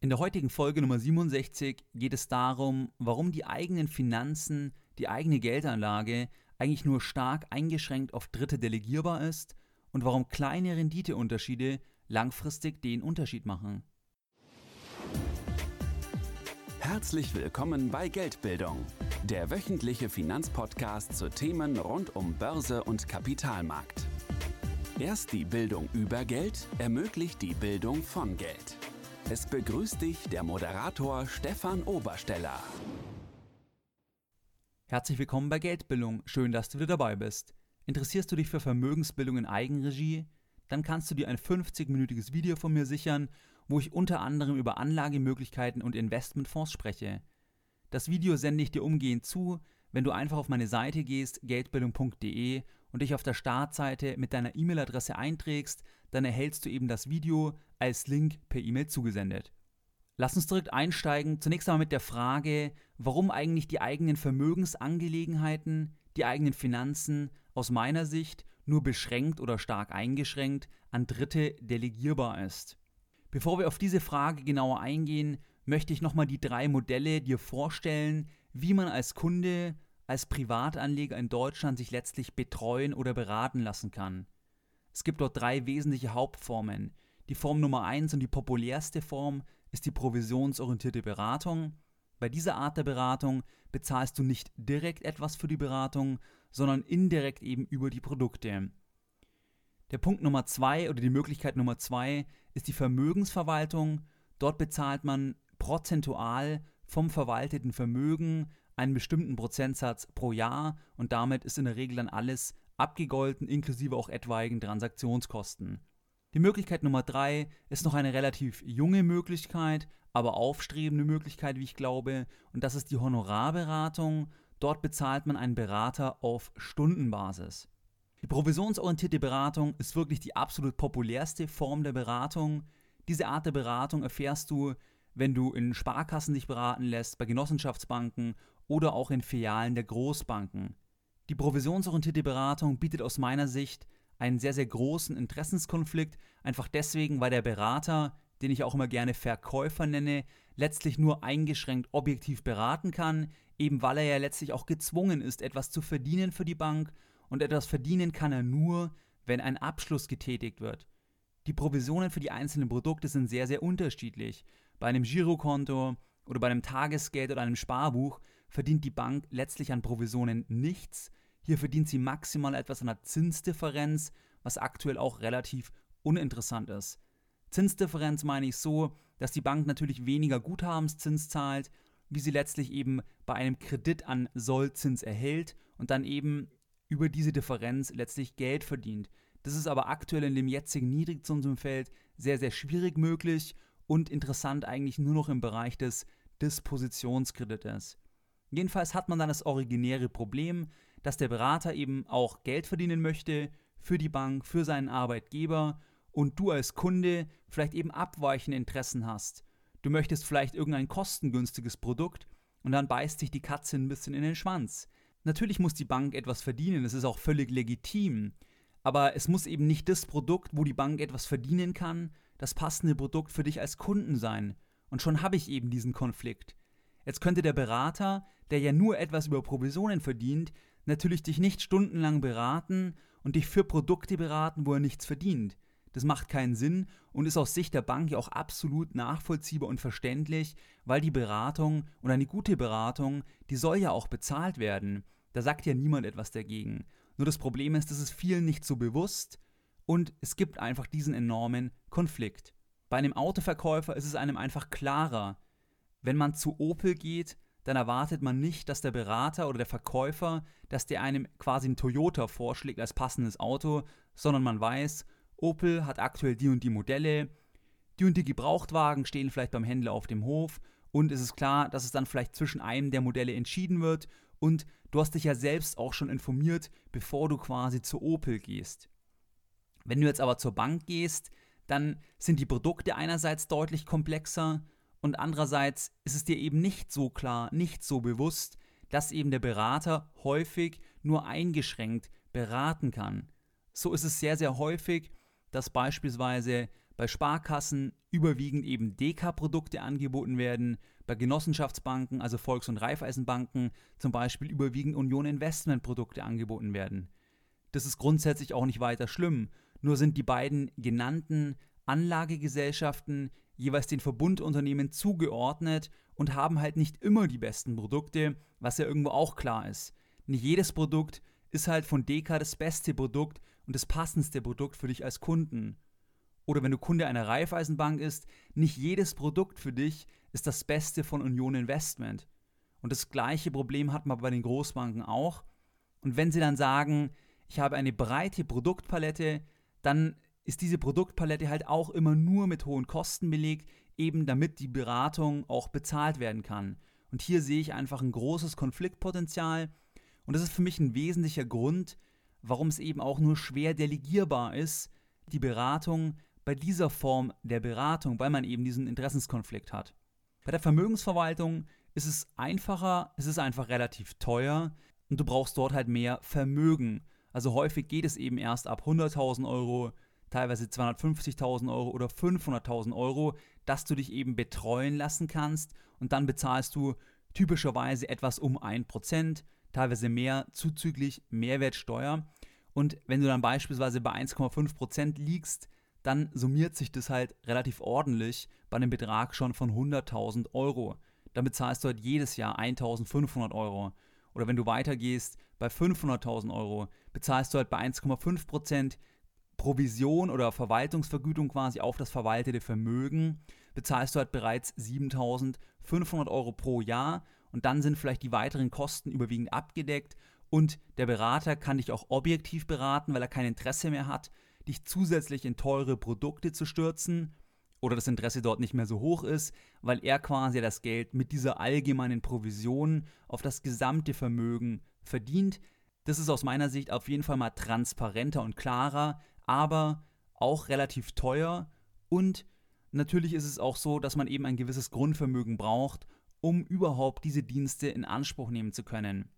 In der heutigen Folge Nummer 67 geht es darum, warum die eigenen Finanzen, die eigene Geldanlage eigentlich nur stark eingeschränkt auf Dritte delegierbar ist und warum kleine Renditeunterschiede langfristig den Unterschied machen. Herzlich willkommen bei Geldbildung, der wöchentliche Finanzpodcast zu Themen rund um Börse und Kapitalmarkt. Erst die Bildung über Geld ermöglicht die Bildung von Geld. Es begrüßt dich der Moderator Stefan Obersteller. Herzlich willkommen bei Geldbildung. Schön, dass du wieder dabei bist. Interessierst du dich für Vermögensbildung in Eigenregie? Dann kannst du dir ein 50-minütiges Video von mir sichern, wo ich unter anderem über Anlagemöglichkeiten und Investmentfonds spreche. Das Video sende ich dir umgehend zu, wenn du einfach auf meine Seite gehst, geldbildung.de und dich auf der Startseite mit deiner E-Mail-Adresse einträgst, dann erhältst du eben das Video als Link per E-Mail zugesendet. Lass uns direkt einsteigen, zunächst einmal mit der Frage, warum eigentlich die eigenen Vermögensangelegenheiten, die eigenen Finanzen aus meiner Sicht nur beschränkt oder stark eingeschränkt an Dritte delegierbar ist. Bevor wir auf diese Frage genauer eingehen, möchte ich nochmal die drei Modelle dir vorstellen, wie man als Kunde, als Privatanleger in Deutschland sich letztlich betreuen oder beraten lassen kann. Es gibt dort drei wesentliche Hauptformen. Die Form Nummer eins und die populärste Form ist die provisionsorientierte Beratung. Bei dieser Art der Beratung bezahlst du nicht direkt etwas für die Beratung, sondern indirekt eben über die Produkte. Der Punkt Nummer zwei oder die Möglichkeit Nummer zwei ist die Vermögensverwaltung. Dort bezahlt man prozentual vom verwalteten Vermögen einen bestimmten Prozentsatz pro Jahr und damit ist in der Regel dann alles abgegolten, inklusive auch etwaigen Transaktionskosten. Die Möglichkeit Nummer drei ist noch eine relativ junge Möglichkeit, aber aufstrebende Möglichkeit, wie ich glaube, und das ist die Honorarberatung. Dort bezahlt man einen Berater auf Stundenbasis. Die provisionsorientierte Beratung ist wirklich die absolut populärste Form der Beratung. Diese Art der Beratung erfährst du, wenn du in Sparkassen dich beraten lässt, bei Genossenschaftsbanken oder auch in Filialen der Großbanken. Die provisionsorientierte Beratung bietet aus meiner Sicht einen sehr, sehr großen Interessenskonflikt, einfach deswegen, weil der Berater, den ich auch immer gerne Verkäufer nenne, letztlich nur eingeschränkt objektiv beraten kann, eben weil er ja letztlich auch gezwungen ist, etwas zu verdienen für die Bank und etwas verdienen kann er nur, wenn ein Abschluss getätigt wird. Die Provisionen für die einzelnen Produkte sind sehr, sehr unterschiedlich. Bei einem Girokonto oder bei einem Tagesgeld oder einem Sparbuch verdient die Bank letztlich an Provisionen nichts. Hier verdient sie maximal etwas an der Zinsdifferenz, was aktuell auch relativ uninteressant ist. Zinsdifferenz meine ich so, dass die Bank natürlich weniger Guthabenszins zahlt, wie sie letztlich eben bei einem Kredit an Sollzins erhält und dann eben über diese Differenz letztlich Geld verdient. Das ist aber aktuell in dem jetzigen Niedrigzinsumfeld sehr, sehr schwierig möglich und interessant eigentlich nur noch im Bereich des Dispositionskredites. Jedenfalls hat man dann das originäre Problem, dass der Berater eben auch Geld verdienen möchte für die Bank, für seinen Arbeitgeber und du als Kunde vielleicht eben abweichende Interessen hast. Du möchtest vielleicht irgendein kostengünstiges Produkt und dann beißt sich die Katze ein bisschen in den Schwanz. Natürlich muss die Bank etwas verdienen, das ist auch völlig legitim, aber es muss eben nicht das Produkt, wo die Bank etwas verdienen kann, das passende Produkt für dich als Kunden sein. Und schon habe ich eben diesen Konflikt. Jetzt könnte der Berater, der ja nur etwas über Provisionen verdient, natürlich dich nicht stundenlang beraten und dich für Produkte beraten, wo er nichts verdient. Das macht keinen Sinn und ist aus Sicht der Bank ja auch absolut nachvollziehbar und verständlich, weil die Beratung und eine gute Beratung, die soll ja auch bezahlt werden. Da sagt ja niemand etwas dagegen. Nur das Problem ist, das ist vielen nicht so bewusst und es gibt einfach diesen enormen Konflikt. Bei einem Autoverkäufer ist es einem einfach klarer, wenn man zu Opel geht, dann erwartet man nicht, dass der Berater oder der Verkäufer, dass der einem quasi ein Toyota vorschlägt als passendes Auto, sondern man weiß, Opel hat aktuell die und die Modelle, die und die Gebrauchtwagen stehen vielleicht beim Händler auf dem Hof und es ist klar, dass es dann vielleicht zwischen einem der Modelle entschieden wird und du hast dich ja selbst auch schon informiert, bevor du quasi zu Opel gehst. Wenn du jetzt aber zur Bank gehst, dann sind die Produkte einerseits deutlich komplexer und andererseits ist es dir eben nicht so klar, nicht so bewusst, dass eben der Berater häufig nur eingeschränkt beraten kann. So ist es sehr, sehr häufig, dass beispielsweise bei Sparkassen überwiegend eben DK-Produkte angeboten werden, bei Genossenschaftsbanken, also Volks- und Raiffeisenbanken, zum Beispiel überwiegend Union Investmentprodukte angeboten werden. Das ist grundsätzlich auch nicht weiter schlimm, nur sind die beiden genannten Anlagegesellschaften jeweils den Verbundunternehmen zugeordnet und haben halt nicht immer die besten Produkte, was ja irgendwo auch klar ist. Nicht jedes Produkt ist halt von DK das beste Produkt und das passendste Produkt für dich als Kunden. Oder wenn du Kunde einer Raiffeisenbank ist, nicht jedes Produkt für dich ist das Beste von Union Investment. Und das gleiche Problem hat man bei den Großbanken auch. Und wenn sie dann sagen, ich habe eine breite Produktpalette, dann ist diese Produktpalette halt auch immer nur mit hohen Kosten belegt, eben damit die Beratung auch bezahlt werden kann. Und hier sehe ich einfach ein großes Konfliktpotenzial. Und das ist für mich ein wesentlicher Grund, warum es eben auch nur schwer delegierbar ist, die Beratung bei dieser Form der Beratung, weil man eben diesen Interessenskonflikt hat. Bei der Vermögensverwaltung ist es einfacher, es ist einfach relativ teuer und du brauchst dort halt mehr Vermögen. Also häufig geht es eben erst ab 100.000 Euro, teilweise 250.000 Euro oder 500.000 Euro, dass du dich eben betreuen lassen kannst und dann bezahlst du typischerweise etwas um 1%, teilweise mehr zuzüglich Mehrwertsteuer. Und wenn du dann beispielsweise bei 1,5% liegst, dann summiert sich das halt relativ ordentlich bei einem Betrag schon von 100.000 Euro. Dann bezahlst du halt jedes Jahr 1.500 Euro. Oder wenn du weitergehst, bei 500.000 Euro bezahlst du halt bei 1,5% Provision oder Verwaltungsvergütung quasi auf das verwaltete Vermögen, bezahlst du halt bereits 7.500 Euro pro Jahr und dann sind vielleicht die weiteren Kosten überwiegend abgedeckt und der Berater kann dich auch objektiv beraten, weil er kein Interesse mehr hat, dich zusätzlich in teure Produkte zu stürzen oder das Interesse dort nicht mehr so hoch ist, weil er quasi das Geld mit dieser allgemeinen Provision auf das gesamte Vermögen verdient. Das ist aus meiner Sicht auf jeden Fall mal transparenter und klarer, aber auch relativ teuer und natürlich ist es auch so, dass man eben ein gewisses Grundvermögen braucht, um überhaupt diese Dienste in Anspruch nehmen zu können.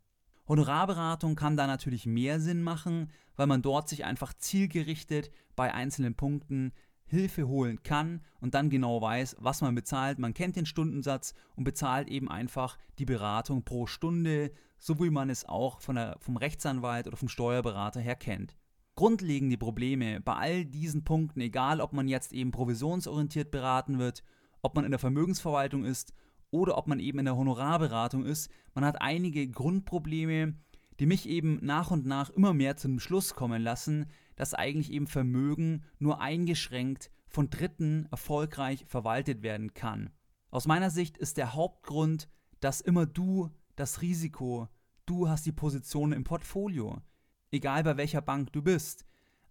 Honorarberatung kann da natürlich mehr Sinn machen, weil man dort sich einfach zielgerichtet bei einzelnen Punkten Hilfe holen kann und dann genau weiß, was man bezahlt. Man kennt den Stundensatz und bezahlt eben einfach die Beratung pro Stunde, so wie man es auch von der, vom Rechtsanwalt oder vom Steuerberater her kennt. Grundlegende Probleme bei all diesen Punkten, egal ob man jetzt eben provisionsorientiert beraten wird, ob man in der Vermögensverwaltung ist oder ob man eben in der Honorarberatung ist, man hat einige Grundprobleme, die mich eben nach und nach immer mehr zum Schluss kommen lassen, dass eigentlich eben Vermögen nur eingeschränkt von Dritten erfolgreich verwaltet werden kann. Aus meiner Sicht ist der Hauptgrund, dass immer du das Risiko, du hast die Position im Portfolio, egal bei welcher Bank du bist.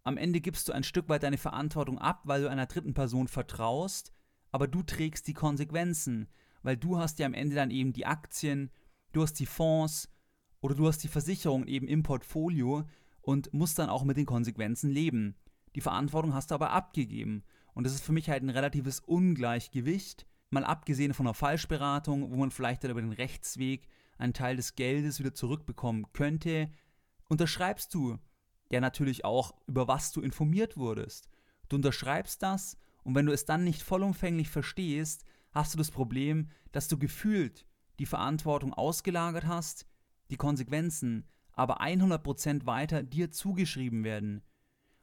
Am Ende gibst du ein Stück weit deine Verantwortung ab, weil du einer dritten Person vertraust, aber du trägst die Konsequenzen, weil du hast ja am Ende dann eben die Aktien, du hast die Fonds oder du hast die Versicherung eben im Portfolio und musst dann auch mit den Konsequenzen leben. Die Verantwortung hast du aber abgegeben. Und das ist für mich halt ein relatives Ungleichgewicht, mal abgesehen von einer Falschberatung, wo man vielleicht dann über den Rechtsweg einen Teil des Geldes wieder zurückbekommen könnte, unterschreibst du ja natürlich auch, über was du informiert wurdest. Du unterschreibst das und wenn du es dann nicht vollumfänglich verstehst, hast du das Problem, dass du gefühlt die Verantwortung ausgelagert hast, die Konsequenzen aber 100% weiter dir zugeschrieben werden.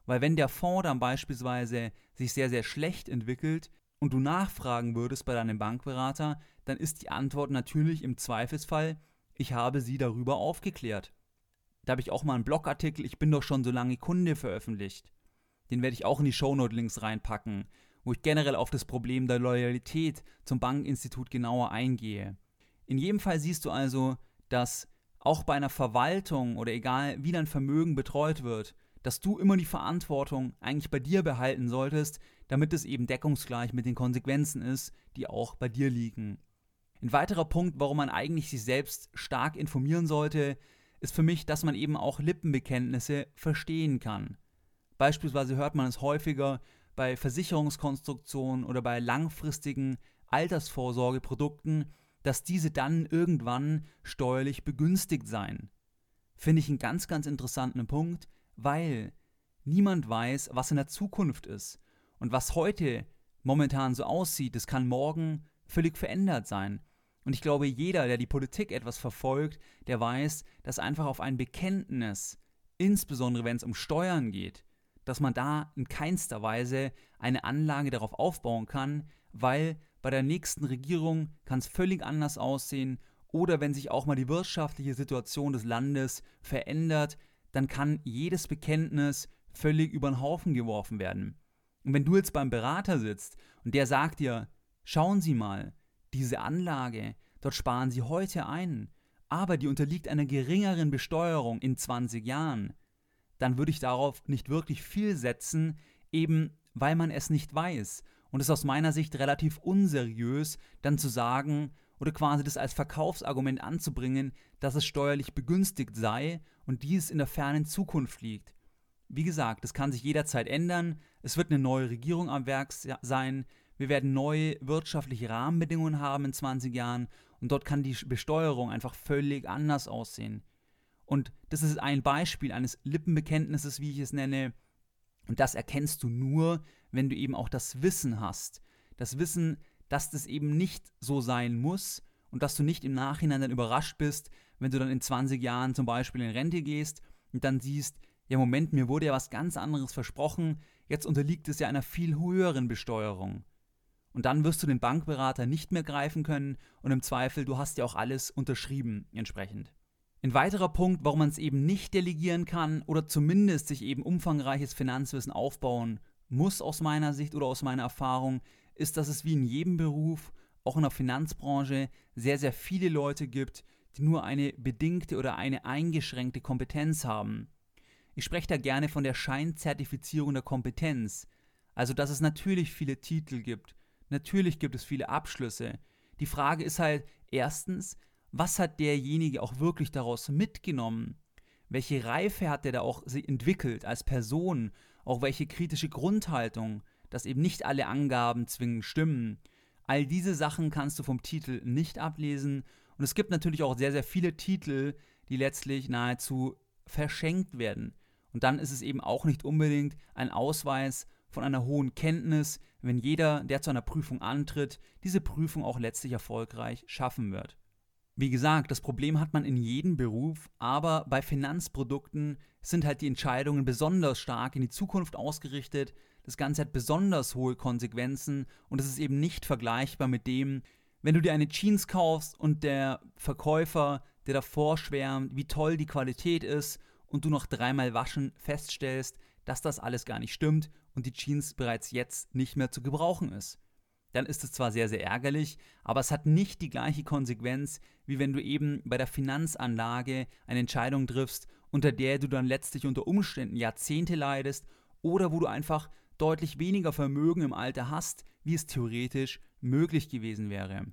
Weil wenn der Fonds dann beispielsweise sich sehr, sehr schlecht entwickelt und du nachfragen würdest bei deinem Bankberater, dann ist die Antwort natürlich im Zweifelsfall, ich habe sie darüber aufgeklärt. Da habe ich auch mal einen Blogartikel, ich bin doch schon so lange Kunde veröffentlicht. Den werde ich auch in die Shownote-Links reinpacken wo ich generell auf das Problem der Loyalität zum Bankinstitut genauer eingehe. In jedem Fall siehst du also, dass auch bei einer Verwaltung oder egal wie dein Vermögen betreut wird, dass du immer die Verantwortung eigentlich bei dir behalten solltest, damit es eben deckungsgleich mit den Konsequenzen ist, die auch bei dir liegen. Ein weiterer Punkt, warum man eigentlich sich selbst stark informieren sollte, ist für mich, dass man eben auch Lippenbekenntnisse verstehen kann. Beispielsweise hört man es häufiger, bei Versicherungskonstruktionen oder bei langfristigen Altersvorsorgeprodukten, dass diese dann irgendwann steuerlich begünstigt seien. Finde ich einen ganz, ganz interessanten Punkt, weil niemand weiß, was in der Zukunft ist. Und was heute momentan so aussieht, das kann morgen völlig verändert sein. Und ich glaube, jeder, der die Politik etwas verfolgt, der weiß, dass einfach auf ein Bekenntnis, insbesondere wenn es um Steuern geht, dass man da in keinster Weise eine Anlage darauf aufbauen kann, weil bei der nächsten Regierung kann es völlig anders aussehen oder wenn sich auch mal die wirtschaftliche Situation des Landes verändert, dann kann jedes Bekenntnis völlig über den Haufen geworfen werden. Und wenn du jetzt beim Berater sitzt und der sagt dir, schauen Sie mal, diese Anlage, dort sparen Sie heute ein, aber die unterliegt einer geringeren Besteuerung in 20 Jahren, dann würde ich darauf nicht wirklich viel setzen, eben weil man es nicht weiß. Und es ist aus meiner Sicht relativ unseriös, dann zu sagen oder quasi das als Verkaufsargument anzubringen, dass es steuerlich begünstigt sei und dies in der fernen Zukunft liegt. Wie gesagt, das kann sich jederzeit ändern. Es wird eine neue Regierung am Werk sein. Wir werden neue wirtschaftliche Rahmenbedingungen haben in 20 Jahren und dort kann die Besteuerung einfach völlig anders aussehen. Und das ist ein Beispiel eines Lippenbekenntnisses, wie ich es nenne. Und das erkennst du nur, wenn du eben auch das Wissen hast. Das Wissen, dass das eben nicht so sein muss und dass du nicht im Nachhinein dann überrascht bist, wenn du dann in 20 Jahren zum Beispiel in Rente gehst und dann siehst, ja Moment, mir wurde ja was ganz anderes versprochen, jetzt unterliegt es ja einer viel höheren Besteuerung. Und dann wirst du den Bankberater nicht mehr greifen können und im Zweifel, du hast ja auch alles unterschrieben entsprechend. Ein weiterer Punkt, warum man es eben nicht delegieren kann oder zumindest sich eben umfangreiches Finanzwissen aufbauen muss aus meiner Sicht oder aus meiner Erfahrung, ist, dass es wie in jedem Beruf, auch in der Finanzbranche, sehr, sehr viele Leute gibt, die nur eine bedingte oder eine eingeschränkte Kompetenz haben. Ich spreche da gerne von der Scheinzertifizierung der Kompetenz. Also, dass es natürlich viele Titel gibt, natürlich gibt es viele Abschlüsse. Die Frage ist halt erstens, was hat derjenige auch wirklich daraus mitgenommen? Welche Reife hat er da auch entwickelt als Person? Auch welche kritische Grundhaltung, dass eben nicht alle Angaben zwingend stimmen. All diese Sachen kannst du vom Titel nicht ablesen. Und es gibt natürlich auch sehr, sehr viele Titel, die letztlich nahezu verschenkt werden. Und dann ist es eben auch nicht unbedingt ein Ausweis von einer hohen Kenntnis, wenn jeder, der zu einer Prüfung antritt, diese Prüfung auch letztlich erfolgreich schaffen wird. Wie gesagt, das Problem hat man in jedem Beruf, aber bei Finanzprodukten sind halt die Entscheidungen besonders stark in die Zukunft ausgerichtet. Das Ganze hat besonders hohe Konsequenzen und es ist eben nicht vergleichbar mit dem, wenn du dir eine Jeans kaufst und der Verkäufer, der davor schwärmt, wie toll die Qualität ist und du noch dreimal waschen feststellst, dass das alles gar nicht stimmt und die Jeans bereits jetzt nicht mehr zu gebrauchen ist dann ist es zwar sehr, sehr ärgerlich, aber es hat nicht die gleiche Konsequenz, wie wenn du eben bei der Finanzanlage eine Entscheidung triffst, unter der du dann letztlich unter Umständen Jahrzehnte leidest oder wo du einfach deutlich weniger Vermögen im Alter hast, wie es theoretisch möglich gewesen wäre.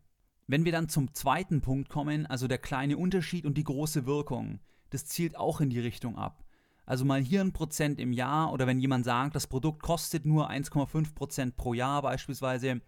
Wenn wir dann zum zweiten Punkt kommen, also der kleine Unterschied und die große Wirkung, das zielt auch in die Richtung ab. Also mal hier ein Prozent im Jahr oder wenn jemand sagt, das Produkt kostet nur 1,5 Prozent pro Jahr beispielsweise,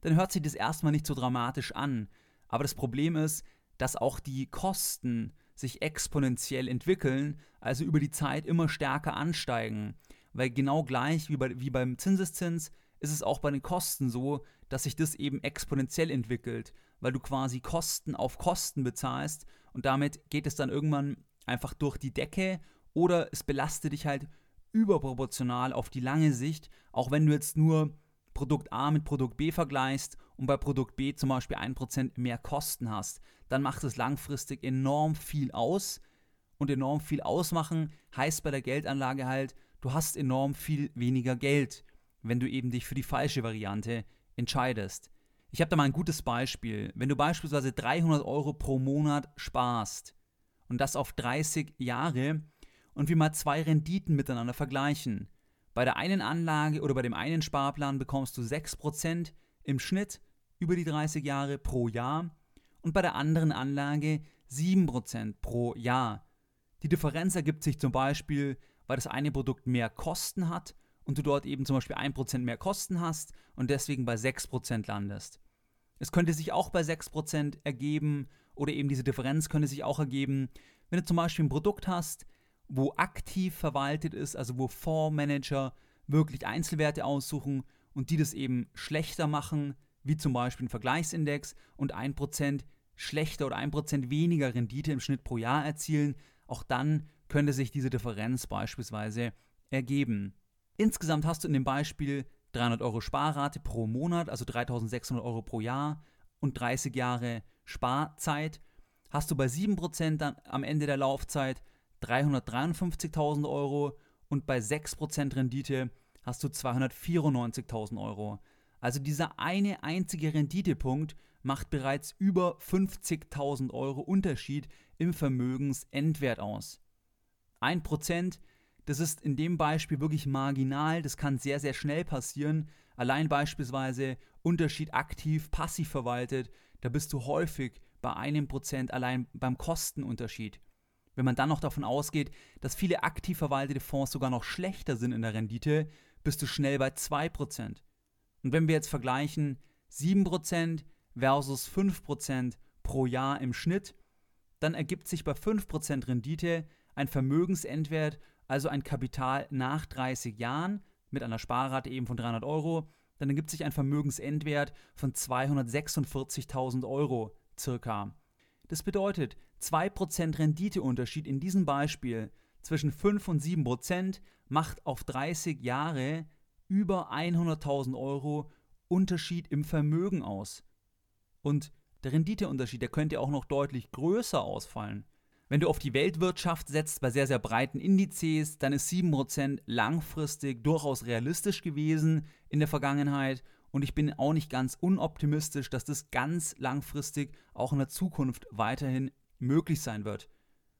dann hört sich das erstmal nicht so dramatisch an. Aber das Problem ist, dass auch die Kosten sich exponentiell entwickeln, also über die Zeit immer stärker ansteigen. Weil genau gleich wie, bei, wie beim Zinseszins ist es auch bei den Kosten so, dass sich das eben exponentiell entwickelt, weil du quasi Kosten auf Kosten bezahlst und damit geht es dann irgendwann einfach durch die Decke oder es belastet dich halt überproportional auf die lange Sicht, auch wenn du jetzt nur Produkt A mit Produkt B vergleichst und bei Produkt B zum Beispiel 1% mehr Kosten hast, dann macht es langfristig enorm viel aus. Und enorm viel ausmachen heißt bei der Geldanlage halt, du hast enorm viel weniger Geld, wenn du eben dich für die falsche Variante entscheidest. Ich habe da mal ein gutes Beispiel. Wenn du beispielsweise 300 Euro pro Monat sparst und das auf 30 Jahre und wir mal zwei Renditen miteinander vergleichen, bei der einen Anlage oder bei dem einen Sparplan bekommst du 6% im Schnitt über die 30 Jahre pro Jahr und bei der anderen Anlage 7% pro Jahr. Die Differenz ergibt sich zum Beispiel, weil das eine Produkt mehr Kosten hat und du dort eben zum Beispiel 1% mehr Kosten hast und deswegen bei 6% landest. Es könnte sich auch bei 6% ergeben oder eben diese Differenz könnte sich auch ergeben, wenn du zum Beispiel ein Produkt hast, wo aktiv verwaltet ist, also wo Fondsmanager wirklich Einzelwerte aussuchen und die das eben schlechter machen, wie zum Beispiel ein Vergleichsindex und 1% schlechter oder 1% weniger Rendite im Schnitt pro Jahr erzielen, auch dann könnte sich diese Differenz beispielsweise ergeben. Insgesamt hast du in dem Beispiel 300 Euro Sparrate pro Monat, also 3600 Euro pro Jahr und 30 Jahre Sparzeit. Hast du bei 7% dann am Ende der Laufzeit 353.000 Euro und bei 6% Rendite hast du 294.000 Euro. Also dieser eine einzige Renditepunkt macht bereits über 50.000 Euro Unterschied im Vermögensendwert aus. 1%, das ist in dem Beispiel wirklich marginal, das kann sehr, sehr schnell passieren. Allein beispielsweise Unterschied aktiv, passiv verwaltet, da bist du häufig bei einem Prozent allein beim Kostenunterschied. Wenn man dann noch davon ausgeht, dass viele aktiv verwaltete Fonds sogar noch schlechter sind in der Rendite, bist du schnell bei 2%. Und wenn wir jetzt vergleichen 7% versus 5% pro Jahr im Schnitt, dann ergibt sich bei 5% Rendite ein Vermögensendwert, also ein Kapital nach 30 Jahren mit einer Sparrate eben von 300 Euro, dann ergibt sich ein Vermögensendwert von 246.000 Euro circa. Das bedeutet, 2% Renditeunterschied in diesem Beispiel zwischen 5 und 7% macht auf 30 Jahre über 100.000 Euro Unterschied im Vermögen aus. Und der Renditeunterschied, der könnte auch noch deutlich größer ausfallen. Wenn du auf die Weltwirtschaft setzt bei sehr, sehr breiten Indizes, dann ist 7% langfristig durchaus realistisch gewesen in der Vergangenheit und ich bin auch nicht ganz unoptimistisch, dass das ganz langfristig auch in der Zukunft weiterhin möglich sein wird.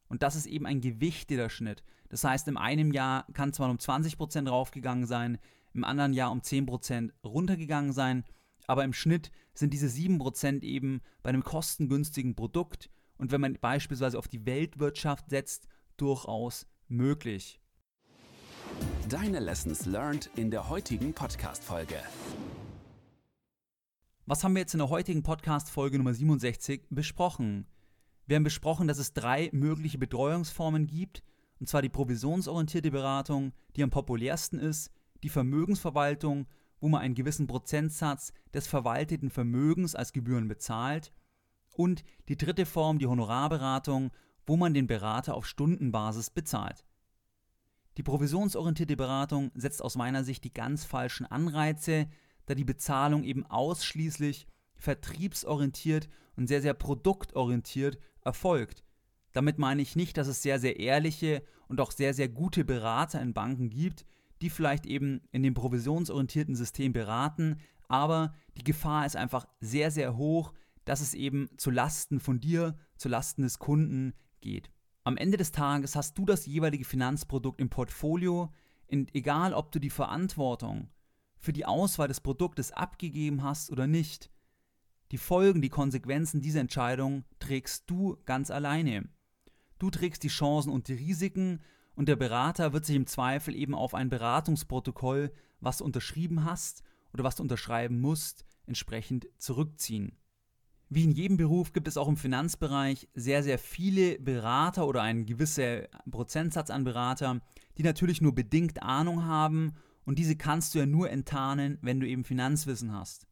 Und das ist eben ein gewichteter Schnitt. Das heißt, in einem Jahr kann zwar um 20% raufgegangen sein, im anderen Jahr um 10% runtergegangen sein, aber im Schnitt sind diese 7% eben bei einem kostengünstigen Produkt und wenn man beispielsweise auf die Weltwirtschaft setzt, durchaus möglich. Deine Lessons learned in der heutigen Podcast-Folge. Was haben wir jetzt in der heutigen Podcast-Folge Nummer 67 besprochen? Wir haben besprochen, dass es drei mögliche Betreuungsformen gibt, und zwar die provisionsorientierte Beratung, die am populärsten ist, die Vermögensverwaltung, wo man einen gewissen Prozentsatz des verwalteten Vermögens als Gebühren bezahlt, und die dritte Form, die Honorarberatung, wo man den Berater auf Stundenbasis bezahlt. Die provisionsorientierte Beratung setzt aus meiner Sicht die ganz falschen Anreize, da die Bezahlung eben ausschließlich vertriebsorientiert und sehr, sehr produktorientiert erfolgt. Damit meine ich nicht, dass es sehr, sehr ehrliche und auch sehr, sehr gute Berater in Banken gibt, die vielleicht eben in dem provisionsorientierten System beraten, aber die Gefahr ist einfach sehr, sehr hoch, dass es eben zu Lasten von dir, zu Lasten des Kunden geht. Am Ende des Tages hast du das jeweilige Finanzprodukt im Portfolio und egal ob du die Verantwortung für die Auswahl des Produktes abgegeben hast oder nicht, die Folgen, die Konsequenzen dieser Entscheidung trägst du ganz alleine. Du trägst die Chancen und die Risiken und der Berater wird sich im Zweifel eben auf ein Beratungsprotokoll, was du unterschrieben hast oder was du unterschreiben musst, entsprechend zurückziehen. Wie in jedem Beruf gibt es auch im Finanzbereich sehr, sehr viele Berater oder einen gewissen Prozentsatz an Berater, die natürlich nur bedingt Ahnung haben und diese kannst du ja nur enttarnen, wenn du eben Finanzwissen hast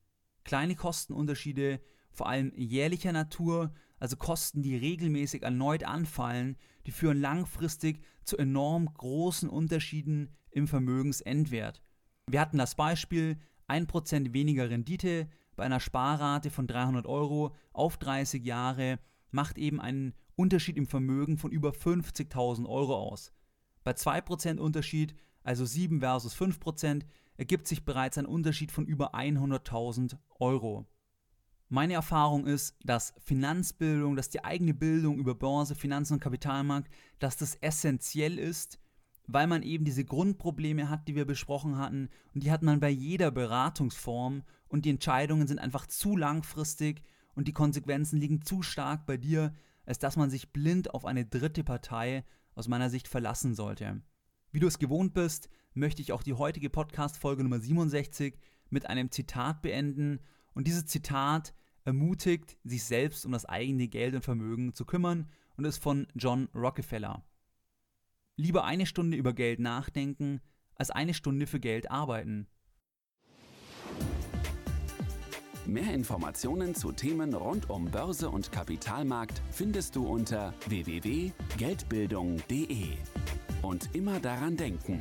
kleine Kostenunterschiede, vor allem jährlicher Natur, also Kosten, die regelmäßig erneut anfallen, die führen langfristig zu enorm großen Unterschieden im Vermögensendwert. Wir hatten das Beispiel 1% weniger Rendite bei einer Sparrate von 300 Euro auf 30 Jahre macht eben einen Unterschied im Vermögen von über 50.000 Euro aus. Bei 2% Unterschied, also 7 versus 5%, ergibt sich bereits ein Unterschied von über 100.000 Euro. Meine Erfahrung ist, dass Finanzbildung, dass die eigene Bildung über Börse, Finanzen und Kapitalmarkt, dass das essentiell ist, weil man eben diese Grundprobleme hat, die wir besprochen hatten, und die hat man bei jeder Beratungsform und die Entscheidungen sind einfach zu langfristig und die Konsequenzen liegen zu stark bei dir, als dass man sich blind auf eine dritte Partei aus meiner Sicht verlassen sollte. Wie du es gewohnt bist, möchte ich auch die heutige Podcast-Folge Nummer 67 mit einem Zitat beenden. Und dieses Zitat ermutigt, sich selbst um das eigene Geld und Vermögen zu kümmern und ist von John Rockefeller. Lieber eine Stunde über Geld nachdenken, als eine Stunde für Geld arbeiten. Mehr Informationen zu Themen rund um Börse und Kapitalmarkt findest du unter www.geldbildung.de. Und immer daran denken,